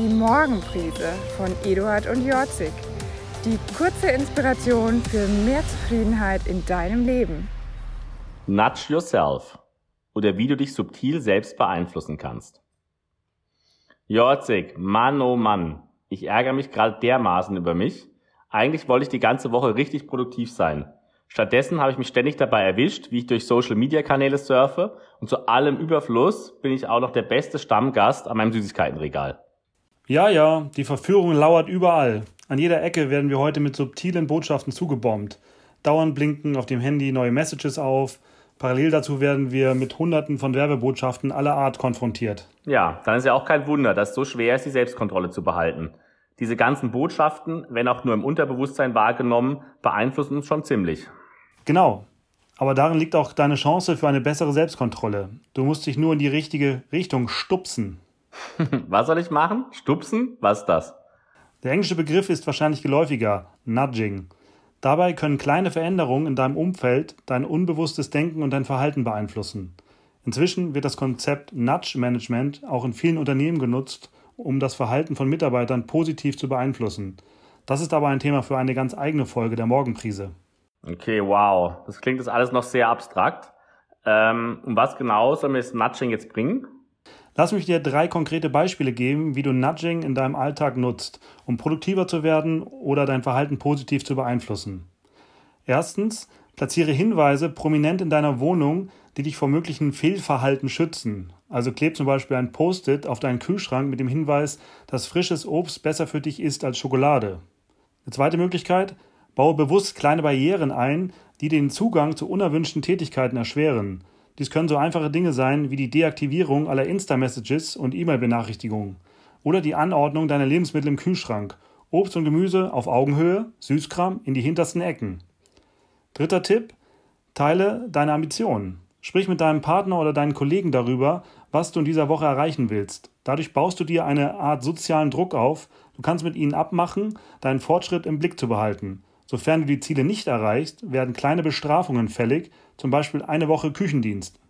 Die Morgenprise von Eduard und Jorzig. Die kurze Inspiration für mehr Zufriedenheit in deinem Leben. Nudge yourself. Oder wie du dich subtil selbst beeinflussen kannst. Jorzig, Mann oh Mann. Ich ärgere mich gerade dermaßen über mich. Eigentlich wollte ich die ganze Woche richtig produktiv sein. Stattdessen habe ich mich ständig dabei erwischt, wie ich durch Social Media Kanäle surfe und zu allem Überfluss bin ich auch noch der beste Stammgast an meinem Süßigkeitenregal. Ja, ja, die Verführung lauert überall. An jeder Ecke werden wir heute mit subtilen Botschaften zugebombt. Dauernd blinken auf dem Handy neue Messages auf. Parallel dazu werden wir mit hunderten von Werbebotschaften aller Art konfrontiert. Ja, dann ist ja auch kein Wunder, dass es so schwer ist, die Selbstkontrolle zu behalten. Diese ganzen Botschaften, wenn auch nur im Unterbewusstsein wahrgenommen, beeinflussen uns schon ziemlich. Genau. Aber darin liegt auch deine Chance für eine bessere Selbstkontrolle. Du musst dich nur in die richtige Richtung stupsen. Was soll ich machen? Stupsen? Was ist das? Der englische Begriff ist wahrscheinlich geläufiger, Nudging. Dabei können kleine Veränderungen in deinem Umfeld dein unbewusstes Denken und dein Verhalten beeinflussen. Inzwischen wird das Konzept Nudge Management auch in vielen Unternehmen genutzt, um das Verhalten von Mitarbeitern positiv zu beeinflussen. Das ist aber ein Thema für eine ganz eigene Folge der Morgenprise. Okay, wow. Das klingt jetzt alles noch sehr abstrakt. Ähm, um was genau soll mir das Nudging jetzt bringen? Lass mich dir drei konkrete Beispiele geben, wie du Nudging in deinem Alltag nutzt, um produktiver zu werden oder dein Verhalten positiv zu beeinflussen. Erstens, platziere Hinweise prominent in deiner Wohnung, die dich vor möglichen Fehlverhalten schützen. Also kleb zum Beispiel ein Post-it auf deinen Kühlschrank mit dem Hinweis, dass frisches Obst besser für dich ist als Schokolade. Eine zweite Möglichkeit, baue bewusst kleine Barrieren ein, die den Zugang zu unerwünschten Tätigkeiten erschweren. Dies können so einfache Dinge sein wie die Deaktivierung aller Insta-Messages und E-Mail-Benachrichtigungen oder die Anordnung deiner Lebensmittel im Kühlschrank, Obst und Gemüse auf Augenhöhe, Süßkram in die hintersten Ecken. Dritter Tipp: Teile deine Ambitionen. Sprich mit deinem Partner oder deinen Kollegen darüber, was du in dieser Woche erreichen willst. Dadurch baust du dir eine Art sozialen Druck auf. Du kannst mit ihnen abmachen, deinen Fortschritt im Blick zu behalten. Sofern du die Ziele nicht erreichst, werden kleine Bestrafungen fällig, zum Beispiel eine Woche Küchendienst.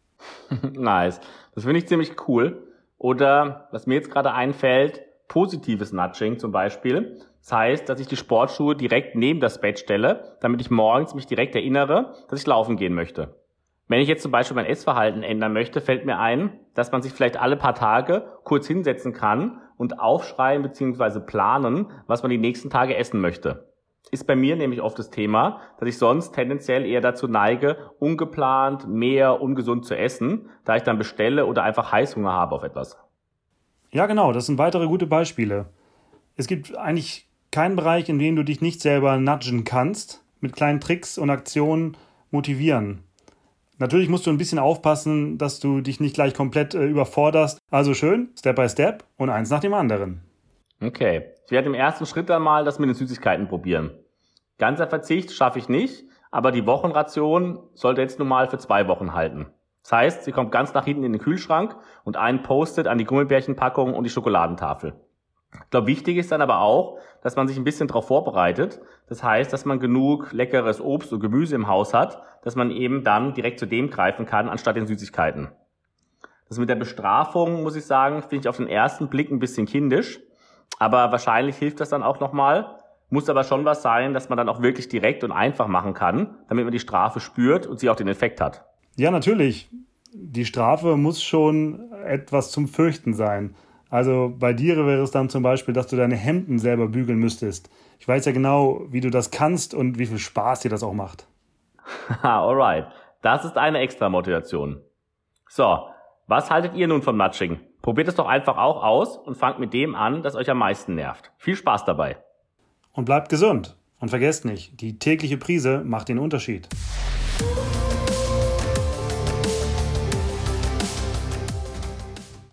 nice. Das finde ich ziemlich cool. Oder was mir jetzt gerade einfällt, positives Nudging zum Beispiel. Das heißt, dass ich die Sportschuhe direkt neben das Bett stelle, damit ich morgens mich direkt erinnere, dass ich laufen gehen möchte. Wenn ich jetzt zum Beispiel mein Essverhalten ändern möchte, fällt mir ein, dass man sich vielleicht alle paar Tage kurz hinsetzen kann und aufschreiben bzw. planen, was man die nächsten Tage essen möchte ist bei mir nämlich oft das Thema, dass ich sonst tendenziell eher dazu neige, ungeplant mehr ungesund zu essen, da ich dann bestelle oder einfach Heißhunger habe auf etwas. Ja, genau, das sind weitere gute Beispiele. Es gibt eigentlich keinen Bereich, in dem du dich nicht selber nudgen kannst, mit kleinen Tricks und Aktionen motivieren. Natürlich musst du ein bisschen aufpassen, dass du dich nicht gleich komplett äh, überforderst. Also schön, Step by Step und eins nach dem anderen. Okay. Ich werde im ersten Schritt dann mal das mit den Süßigkeiten probieren. Ganzer Verzicht schaffe ich nicht, aber die Wochenration sollte jetzt nun mal für zwei Wochen halten. Das heißt, sie kommt ganz nach hinten in den Kühlschrank und ein Postet an die Gummibärchenpackung und die Schokoladentafel. Ich glaube, wichtig ist dann aber auch, dass man sich ein bisschen darauf vorbereitet. Das heißt, dass man genug leckeres Obst und Gemüse im Haus hat, dass man eben dann direkt zu dem greifen kann, anstatt den Süßigkeiten. Das mit der Bestrafung, muss ich sagen, finde ich auf den ersten Blick ein bisschen kindisch. Aber wahrscheinlich hilft das dann auch nochmal. Muss aber schon was sein, dass man dann auch wirklich direkt und einfach machen kann, damit man die Strafe spürt und sie auch den Effekt hat. Ja, natürlich. Die Strafe muss schon etwas zum Fürchten sein. Also bei dir wäre es dann zum Beispiel, dass du deine Hemden selber bügeln müsstest. Ich weiß ja genau, wie du das kannst und wie viel Spaß dir das auch macht. Alright. Das ist eine extra Motivation. So, was haltet ihr nun vom Nudging? Probiert es doch einfach auch aus und fangt mit dem an, das euch am meisten nervt. Viel Spaß dabei. Und bleibt gesund. Und vergesst nicht, die tägliche Prise macht den Unterschied.